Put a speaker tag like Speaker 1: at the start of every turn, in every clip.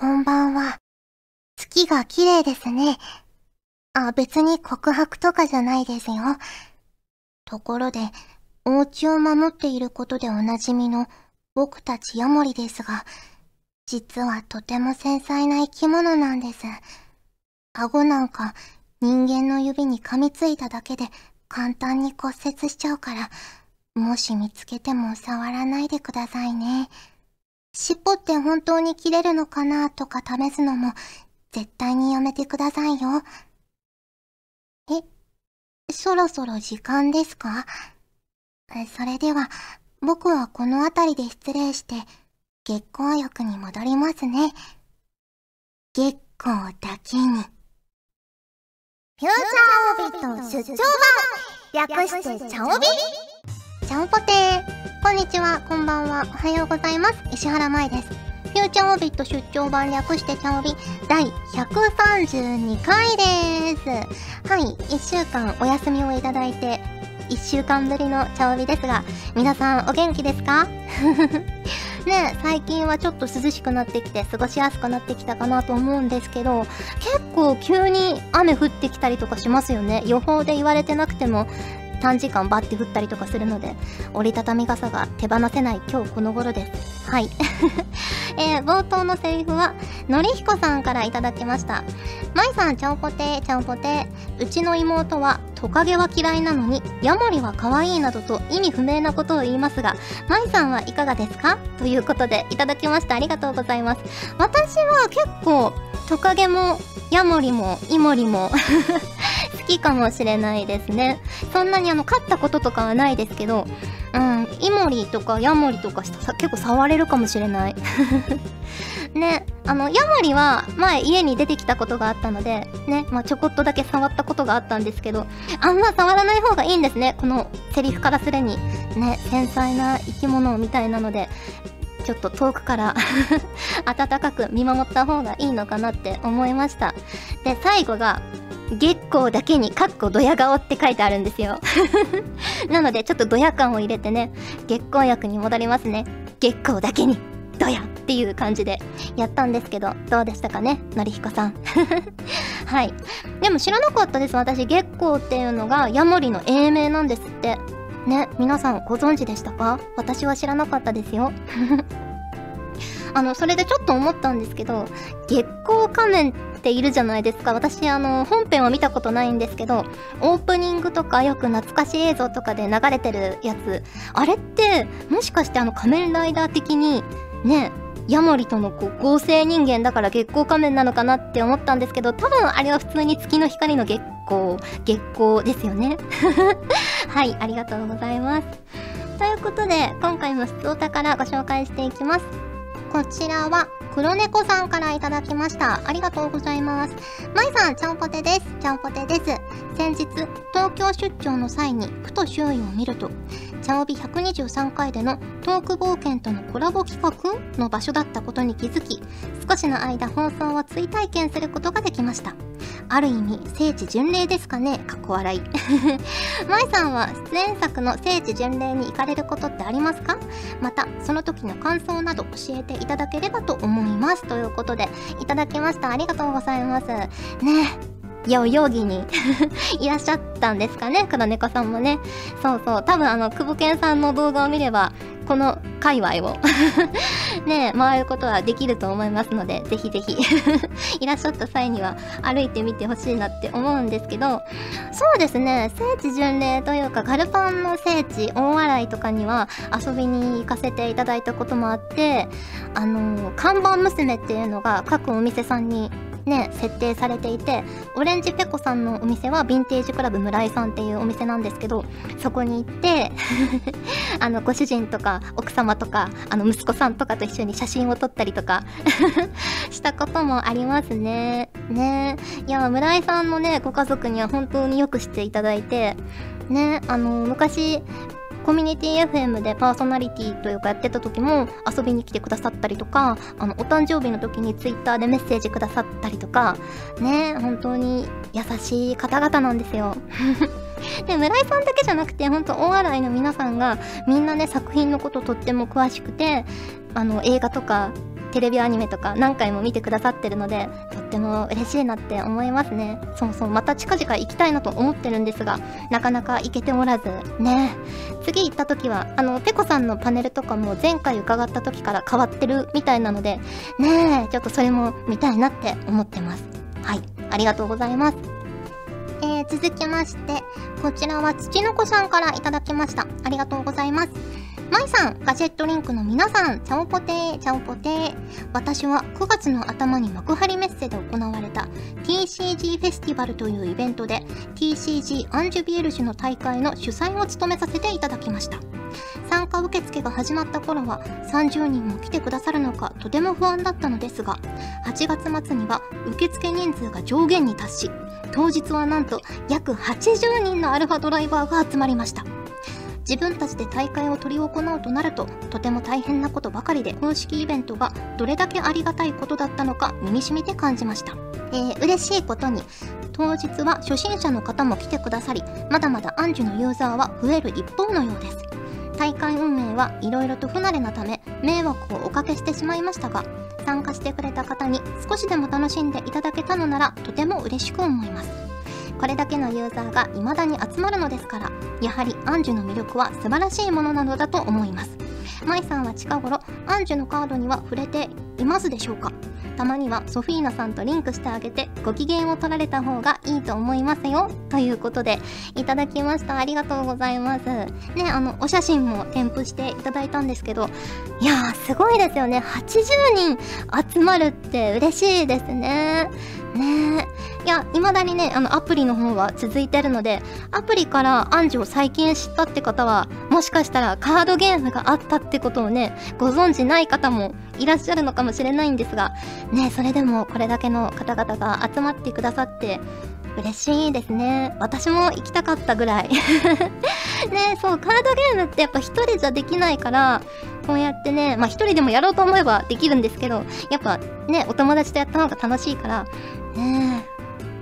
Speaker 1: こんばんは。月が綺麗ですね。あ、別に告白とかじゃないですよ。ところで、お家を守っていることでおなじみの僕たちヤモリですが、実はとても繊細な生き物なんです。顎なんか人間の指に噛みついただけで簡単に骨折しちゃうから、もし見つけても触らないでくださいね。尻尾って本当に切れるのかなとか試すのも絶対にやめてくださいよ。え、そろそろ時間ですか？それでは、僕はこの辺りで失礼して、月光浴に戻りますね。月光だけに。
Speaker 2: フューチャーオビット出張版略してチャオビ
Speaker 1: ちゃんぽてー。こんにちは、こんばんは、おはようございます。石原舞です。フューチャーオビット出張版略してチャオビ第132回です。はい、1週間お休みをいただいて、1週間ぶりのチャオビですが、皆さんお元気ですか？ね最近はちょっと涼しくなってきて過ごしやすくなってきたかなと思うんですけど、結構急に雨降ってきたりとかしますよね。予報で言われてなくても短時間バッて降ったりとかするので、折りたたみ傘が手放せない今日この頃です。はい。えー、冒頭のセリフは、のりひこさんからいただきました。まいさん、ちゃんぽてー、ちゃんぽてー。うちの妹は、トカゲは嫌いなのに、ヤモリは可愛いなどと意味不明なことを言いますが、まいさんはいかがですか？ということで、いただきました。ありがとうございます。私は結構、トカゲも、ヤモリも、イモリも 好きかもしれないですね。そんなにあの、飼ったこととかはないですけど、うん、イモリとかヤモリとかした結構触れるかもしれない。ね、あの、ヤモリは前家に出てきたことがあったので、ね、まあ、ちょこっとだけ触ったことがあったんですけど、あんま触らない方がいいんですね。このセリフからするに。ね、繊細な生き物みたいなので、ちょっと遠くから 温かく見守った方がいいのかなって思いました。で、最後が、月光だけにかっこドヤ顔って書いてあるんですよ なのでちょっとドヤ感を入れてね、月光役に戻りますね。月光だけにドヤっていう感じでやったんですけど、どうでしたかねのりひこさん。はい。でも知らなかったです。私、月光っていうのがヤモリの英名なんですって。ね、皆さんご存知でしたか？私は知らなかったですよ。あの、それでちょっと思ったんですけど、月光仮面っているじゃないですか。私、あの、本編は見たことないんですけど、オープニングとかよく懐かしい映像とかで流れてるやつ、あれって、もしかしてあの仮面ライダー的に、ね、ヤモリとのこう合成人間だから月光仮面なのかなって思ったんですけど、多分あれは普通に月の光の月光、月光ですよね。はい、ありがとうございます。ということで、今回も質お宝ご紹介していきます。こちらは、黒猫さんからいただきました。ありがとうございます。まいさん、ちゃんぽてです。ちゃんぽてです。先日、東京出張の際に、ふと周囲を見ると、チャオビ123回でのトーク冒険とのコラボ企画の場所だったことに気づき、少しの間放送を追体験することができました。ある意味、聖地巡礼ですかねかっこ笑い。まいさんは出演作の聖地巡礼に行かれることってありますか？また、その時の感想など教えていただければと思います。ということで、いただきました。ありがとうございます。ねえよ、容疑に いらっしゃったんですかね、黒猫さんもね。そうそう、多分あの、久保健さんの動画を見れば、この界隈を ね、回ることはできると思いますので、ぜひぜひ いらっしゃった際には歩いてみてほしいなって思うんですけど、そうですね、聖地巡礼というか、ガルパンの聖地、大洗とかには遊びに行かせていただいたこともあって、あの、看板娘っていうのが各お店さんにね、設定されていて、オレンジペコさんのお店はヴィンテージクラブ村井さんっていうお店なんですけど、そこに行って あの、ご主人とか奥様とか、あの、息子さんとかと一緒に写真を撮ったりとか したこともありますね。ねいや、村井さんのね、ご家族には本当によくしていただいて、ね、あの、昔、コミュニティ FM でパーソナリティというかやってた時も遊びに来てくださったりとか、あの、お誕生日の時に Twitter でメッセージくださったりとか、ね、本当に優しい方々なんですよ。で、村井さんだけじゃなくて、ほんと大洗の皆さんがみんなね、作品のこととっても詳しくて、あの、映画とかテレビアニメとか何回も見てくださってるのでとっても嬉しいなって思いますねそうそうまた近々行きたいなと思ってるんですがなかなか行けておらずね次行った時はあのペコさんのパネルとかも前回伺った時から変わってるみたいなのでねえちょっとそれも見たいなって思ってますはいありがとうございますえー、続きまして、こちらは土の子さんからいただきました。ありがとうございます。まいさん、ガジェットリンクの皆さん、チャオポテー、チャオポテー。私は9月の頭に幕張メッセで行われた TCG フェスティバルというイベントで TCG アンジュビエルジュの大会の主催を務めさせていただきました。参加受付が始まった頃は30人も来てくださるのかとても不安だったのですが、8月末には受付人数が上限に達し、当日はなんと約80人のアルファドライバーが集まりました。自分たちで大会を執り行うとなるととても大変なことばかりで公式イベントがどれだけありがたいことだったのか身に染みて感じました、えー、嬉しいことに当日は初心者の方も来てくださりまだまだアンジュのユーザーは増える一方のようです。大会運営はいろいろと不慣れなため迷惑をおかけしてしまいましたが参加してくれた方に少しでも楽しんでいただけたのならとても嬉しく思います。これだけのユーザーが未だに集まるのですからやはりアンジュの魅力は素晴らしいものなのだと思います。舞さんは近頃アンジュのカードには触れていますでしょうか？たまにはソフィーナさんとリンクしてあげてご機嫌を取られた方がいいと思いますよ。ということでいただきました。ありがとうございます。ねあのお写真も添付していただいたんですけどいやーすごいですよね。80人集まるって嬉しいですね。ね。いや未だにねあのアプリの方は続いてるのでアプリからアンジュを最近知ったって方はもしかしたらカードゲームがあったってことをねご存知ない方もいらっしゃるのかもしれないんですがねそれでもこれだけの方々が集まってくださって嬉しいですね。私も行きたかったぐらい。ねそうカードゲームってやっぱ一人じゃできないからこうやってねまあ一人でもやろうと思えばできるんですけどやっぱねお友達とやった方が楽しいからね。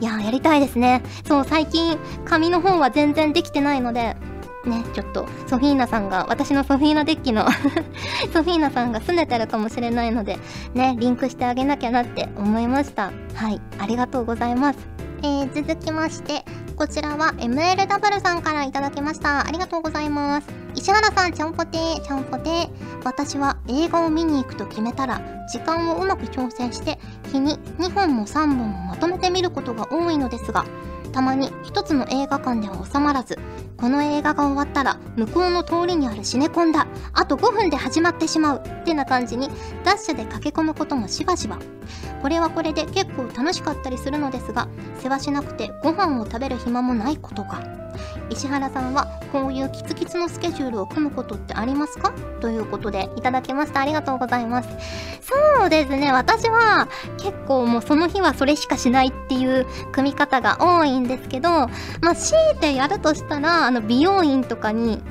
Speaker 1: いややりたいですねそう最近紙の方は全然できてないのでね、ちょっとソフィーナさんが、私のソフィーナデッキの ソフィーナさんが拗ねてるかもしれないので、ね、リンクしてあげなきゃなって思いました。はい、ありがとうございます。えー、続きまして、こちらは MLW さんからいただきました。ありがとうございます。石原さん、ちゃんぽてー、ちゃんぽてー。私は映画を見に行くと決めたら、時間をうまく調整して、日に2本も3本もまとめて見ることが多いのですが、たまに一つの映画館では収まらず、この映画が終わったら向こうの通りにあるシネコンだ。あと5分で始まってしまう。ってな感じにダッシュで駆け込むこともしばしば。これはこれで結構楽しかったりするのですがせわしなくてご飯を食べる暇もないことか石原さんはこういうキツキツのスケジュールを組むことってありますか？ということでいただきました。ありがとうございます。そうですね。私は結構もうその日はそれしかしないっていう組み方が多いんですけどまあ強いてやるとしたらあの美容院とかに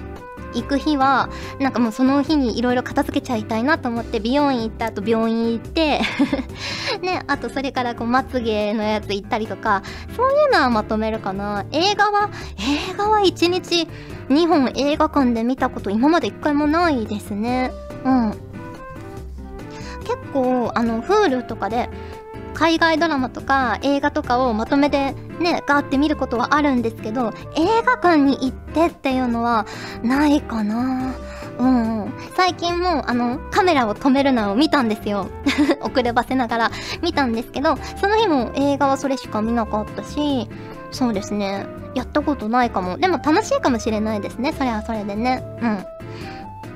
Speaker 1: 行く日はなんかもうその日にいろいろ片付けちゃいたいなと思って美容院行った後病院行って ねあとそれからこうまつげのやつ行ったりとかそういうのはまとめるかな。映画は映画は1日2本映画館で見たこと今まで1回もないですね。うん。結構あの Hulu とかで海外ドラマとか映画とかをまとめてねガーって見ることはあるんですけど映画館に行ってっていうのはないかな。うん、うん、最近もあのカメラを止めるなを見たんですよ。遅ればせながら。見たんですけどその日も映画はそれしか見なかったしそうですね。やったことないかも。でも楽しいかもしれないですね。それはそれでね。うん。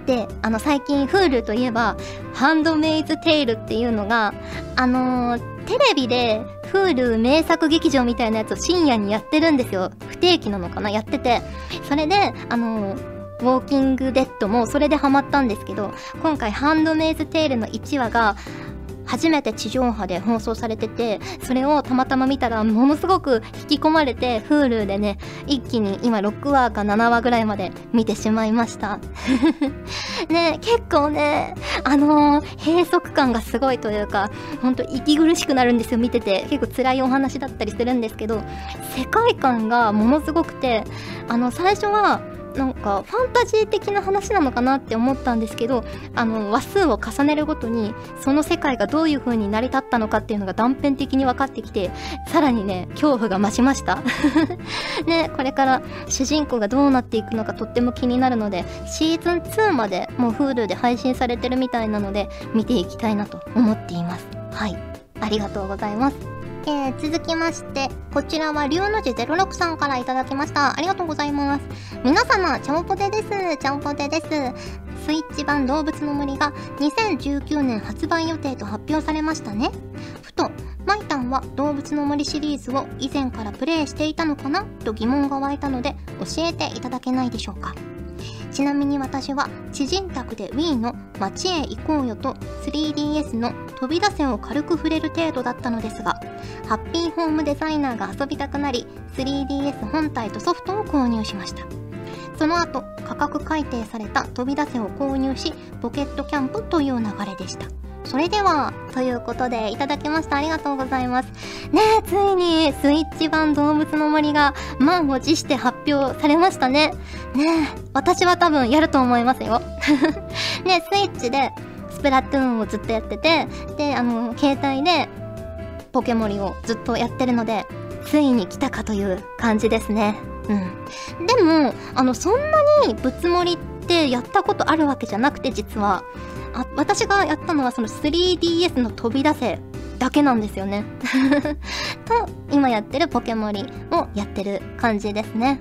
Speaker 1: であの最近 Hulu といえば「ハンドメイズ・テイル」っていうのがあのー、テレビで Hulu 名作劇場みたいなやつを深夜にやってるんですよ。不定期なのかな？やってて。それで、あのウォーキングデッドもそれでハマったんですけど、今回ハンドメイズテールの1話が、初めて地上波で放送されててそれをたまたま見たらものすごく引き込まれて Hulu でね一気に今6話か7話ぐらいまで見てしまいました。ね結構ねあのー、閉塞感がすごいというかほんと息苦しくなるんですよ見てて。結構辛いお話だったりするんですけど世界観がものすごくてあの最初はなんかファンタジー的な話なのかなって思ったんですけどあの話数を重ねるごとにその世界がどういう風に成り立ったのかっていうのが断片的に分かってきてさらにね恐怖が増しました。ねこれから主人公がどうなっていくのかとっても気になるのでシーズン2までもう Hulu で配信されてるみたいなので見ていきたいなと思っています。はい。ありがとうございます。えー、続きまして、こちらは龍の字06さんからいただきました。ありがとうございます。皆様、ちゃんぽてです。ちゃんぽてです。スイッチ版動物の森が2019年発売予定と発表されましたね。ふと、マイタンは動物の森シリーズを以前からプレイしていたのかな？と疑問が湧いたので教えていただけないでしょうか？ちなみに私は知人宅で Wii の街へ行こうよと 3DS の飛び出せを軽く触れる程度だったのですがハッピーホームデザイナーが遊びたくなり 3DS 本体とソフトを購入しました。その後価格改定された飛び出せを購入しポケットキャンプという流れでした。それでは、ということで、いただきました。ありがとうございます。ねえ、ついに、スイッチ版動物の森が満を持して発表されましたね。ねえ、私は多分やると思いますよ。ねスイッチで、スプラトゥーンをずっとやってて、で、あの、携帯で、ポケモリをずっとやってるので、ついに来たかという感じですね。うん。でも、あの、そんなにぶつもりってやったことあるわけじゃなくて、実は。あ私がやったのはその 3DS の飛び出せだけなんですよね。と今やってるポケモリをやってる感じですね。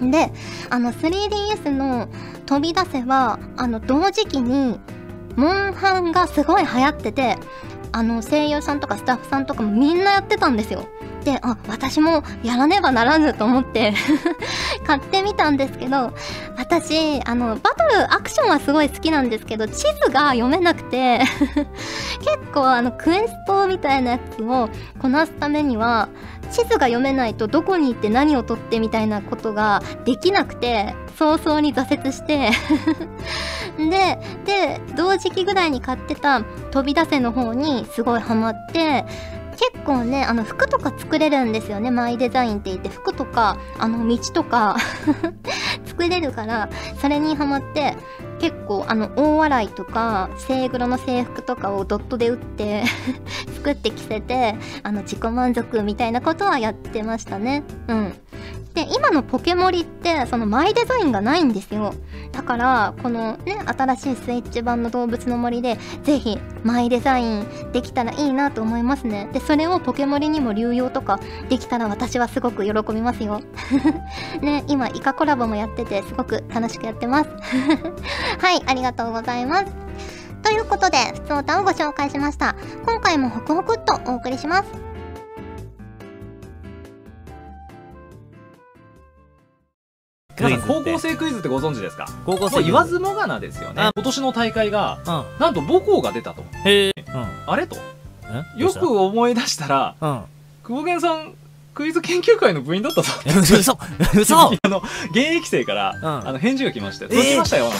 Speaker 1: うん。であの 3DS の飛び出せはあの同時期にモンハンがすごい流行っててあの声優さんとかスタッフさんとかもみんなやってたんですよ。で、あ、私もやらねばならぬと思って 買ってみたんですけど、私、あの、バト、アクションはすごい好きなんですけど、地図が読めなくて 結構あの、クエストみたいなやつをこなすためには、地図が読めないとどこに行って何を取ってみたいなことができなくて、早々に挫折して で、で、同時期ぐらいに買ってた飛び出せの方にすごいハマって、結構ねあの服とか作れるんですよね。マイデザインって言って服とかあの道とか。作れるからそれにハマって結構あの大洗とかセイグロの制服とかをドットで打って 作って着せてあの自己満足みたいなことはやってましたね。うん。で今のポケモリってそのマイデザインがないんですよ。からこのね新しいスイッチ版の動物の森でぜひマイデザインできたらいいなと思いますねでそれをポケモリにも流用とかできたら私はすごく喜びますよ ね今イカコラボもやっててすごく楽しくやってます はいありがとうございますということで、普通歌をご紹介しました。今回もホクホクっとお送りします。
Speaker 3: 高校生クイズってご存知ですか？
Speaker 4: 高校生
Speaker 3: 言わずもがなですよね。今年の大会が、うん、なんと母校が出たと。
Speaker 4: へえ、
Speaker 3: うん、あれと。よく思い出したら、うん、久保源さんクイズ研究会の部員だったぞ。
Speaker 4: 嘘。嘘。
Speaker 3: あの現役生から、うん、あの返事が来まして届きましたよ、なん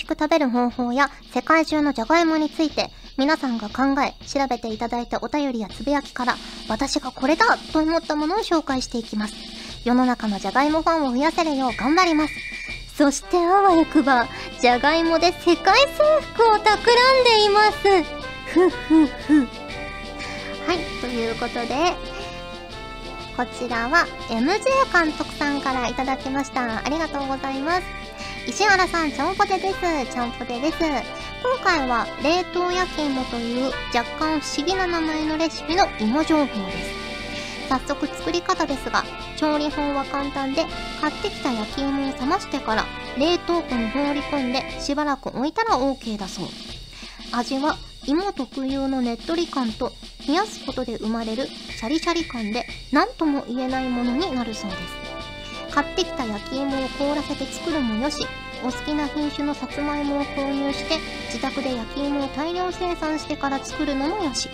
Speaker 1: しく食べる方法や、世界中のじゃがいもについて、皆さんが考え、調べていただいたお便りやつぶやきから、私がこれだと思ったものを紹介していきます。世の中のじゃがいもファンを増やせるよう頑張ります。そしてあわよくば、じゃがいもで世界征服を企んでいます。ふふふ。はい、ということで、こちらは MJ 監督さんからいただきました。ありがとうございます。石原さん、ちゃんぽてです。ちゃんぽてです。今回は、冷凍焼き芋という若干不思議な名前のレシピの芋情報です。早速作り方ですが、調理法は簡単で、買ってきた焼き芋を冷ましてから、冷凍庫に放り込んでしばらく置いたら OK だそう。味は、芋特有のねっとり感と、冷やすことで生まれるシャリシャリ感で、何とも言えないものになるそうです。買ってきた焼き芋を凍らせて作るもよしお好きな品種のさつまいもを購入して自宅で焼き芋を大量生産してから作るのもよし。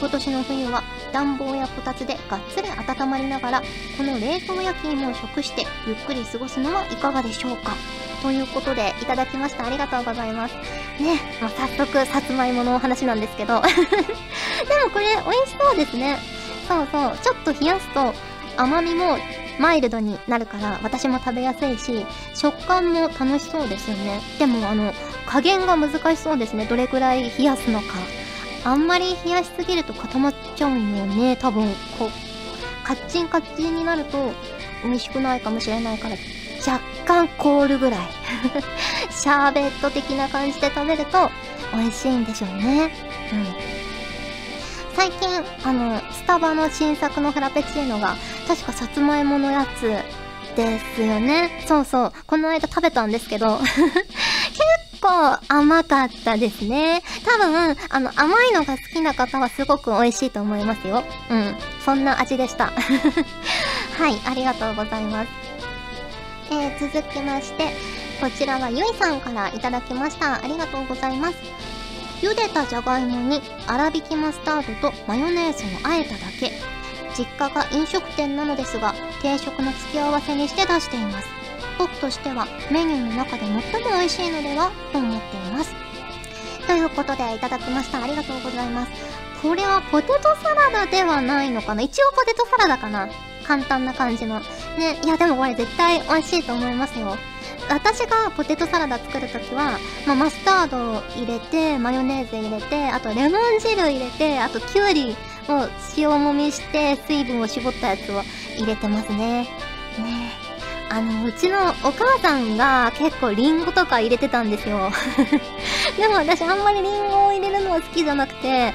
Speaker 1: 今年の冬は暖房やこたつでがっつり温まりながらこの冷凍焼き芋を食してゆっくり過ごすのはいかがでしょうか。ということでいただきました。ありがとうございます。ねもう早速さつまいものお話なんですけど。でもこれ美味しそうですね。そうそう。ちょっと冷やすと甘みもマイルドになるから私も食べやすいし食感も楽しそうですよね。でもあの加減が難しそうですね。どれくらい冷やすのか。あんまり冷やしすぎると固まっちゃうよね。多分こうカッチンカッチンになると美味しくないかもしれないから若干凍るぐらい。シャーベット的な感じで食べると美味しいんでしょうね。うん。最近あのスタバの新作のフラペチーノが確かさつまいものやつですよね。そうそう。この間食べたんですけど 結構甘かったですね。多分あの甘いのが好きな方はすごく美味しいと思いますよ。うん。そんな味でした。はいありがとうございます。えー、続きましてこちらはゆいさんからいただきました。ありがとうございます。茹でたじゃがいもに粗挽きマスタードとマヨネーズをあえただけ。実家が飲食店なのですが定食の付け合わせにして出しています。僕としてはメニューの中で最も美味しいのではと思っています。ということでいただきました。ありがとうございます。これはポテトサラダではないのかな？一応ポテトサラダかな？簡単な感じの。ね。いやでもこれ絶対美味しいと思いますよ。私がポテトサラダ作るときは、まあ、マスタードを入れて、マヨネーズ入れて、あとレモン汁入れて、あとキュウリを塩もみして水分を絞ったやつを入れてますね。ねあの、うちのお母さんが結構リンゴとか入れてたんですよ。でも私あんまりリンゴを入れるのは好きじゃなくて、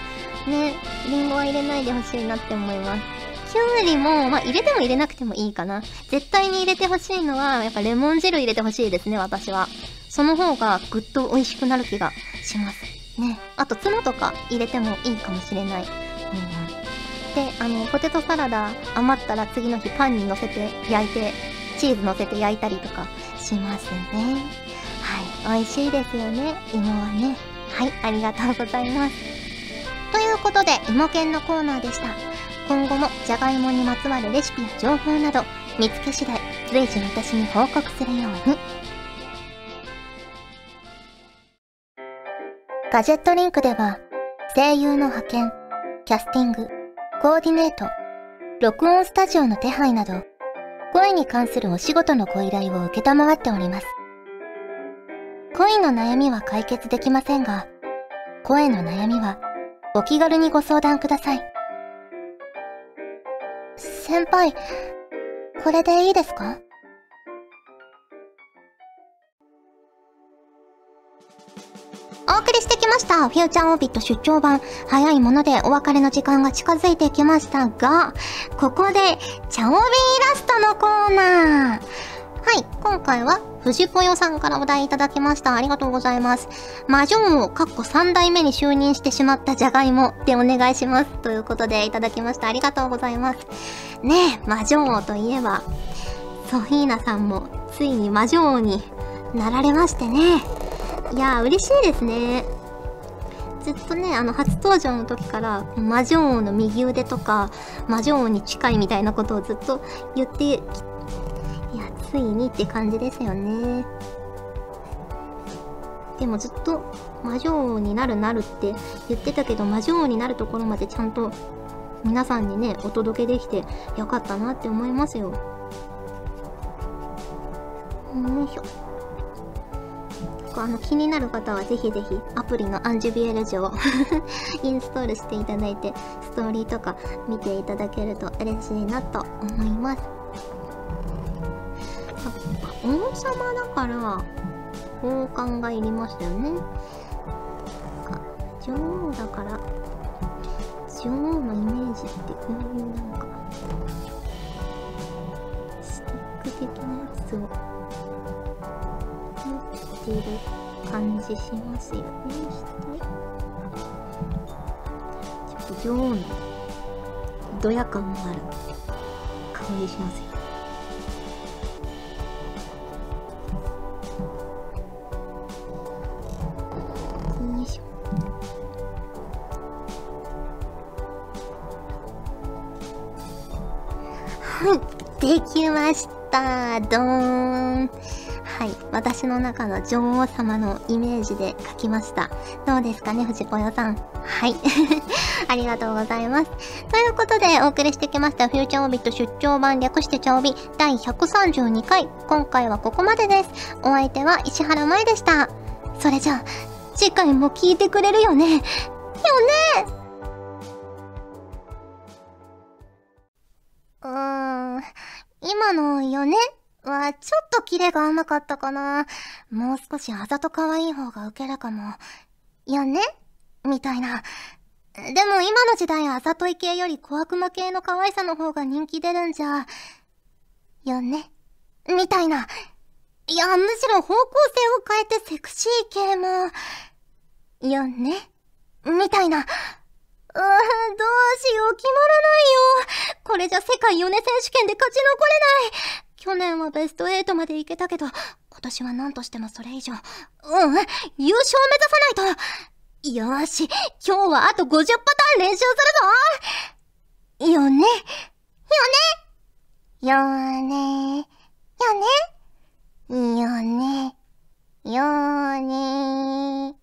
Speaker 1: ね、リンゴは入れないでほしいなって思います。キュウリも、まあ、入れても入れなくてもいいかな。絶対に入れてほしいのは、やっぱレモン汁入れてほしいですね、私は。その方がぐっと美味しくなる気がします。ね。あと、ツナとか入れてもいいかもしれない。うん、で、あの、ポテトサラダ余ったら次の日パンに乗せて焼いて、チーズ乗せて焼いたりとかしますね。はい。美味しいですよね。芋はね。はい。ありがとうございます。ということで、芋犬のコーナーでした。今後もじゃがいもにまつわるレシピや情報など見つけ次第随時私に報告するようにガジェットリンクでは声優の派遣キャスティングコーディネート録音スタジオの手配など声に関するお仕事のご依頼を承っております恋の悩みは解決できませんが声の悩みはお気軽にご相談ください。先輩、これでいいですか？お送りしてきました。フューチャーオービット出張版。早いものでお別れの時間が近づいてきましたが、ここで、チャオビーイラストのコーナー。はい、今回は藤子よさんからお題いただきました。ありがとうございます。魔女王、かっこ3代目に就任してしまったじゃがいもでお願いします。ということでいただきました。ありがとうございます。ねえ、魔女王といえば、ソフィーナさんもついに魔女王になられましてね。いやー、嬉しいですね。ずっとね、あの、初登場の時から、魔女王の右腕とか、魔女王に近いみたいなことをずっと言っていやついにって感じですよね。でもずっと魔女王になるなるって言ってたけど魔女王になるところまでちゃんと皆さんにねお届けできてよかったなって思いますよ。よいしょ。あの気になる方はぜひぜひアプリのアンジュビエルジュを インストールしていただいてストーリーとか見ていただけると嬉しいなと思います。王様だから王冠がいりましたよね女王だから女王のイメージってこういうなんかスティック的なやつを持っている感じしますよねちょっと女王のドヤ感もある香りしますよ。私の中の女王様のイメージで書きました。どうですかね藤子よさん。はい。ありがとうございます。ということでお送りしてきましたフューチャーオビット出張版略してチャオビ第132回。今回はここまでです。お相手は石原舞でした。それじゃあ次回も聞いてくれるよね。よね。うーん。今のよね？は、ちょっとキレが甘かったかな。もう少しあざと可愛い方がウケるかも。よねみたいな。でも今の時代あざとい系より小悪魔系の可愛さの方が人気出るんじゃ。よねみたいな。いや、むしろ方向性を変えてセクシー系も。よねみたいな。うーん、どうしよう、決まらないよ。これじゃ世界ヨネ選手権で勝ち残れない。去年はベスト8まで行けたけど、今年は何としてもそれ以上、うん、優勝目指さないと。よーし、今日はあと50パターン練習するぞ。よねよねよねよねよねよね。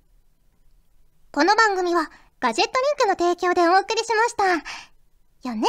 Speaker 1: この番組はガジェットリンクの提供でお送りしました。よね。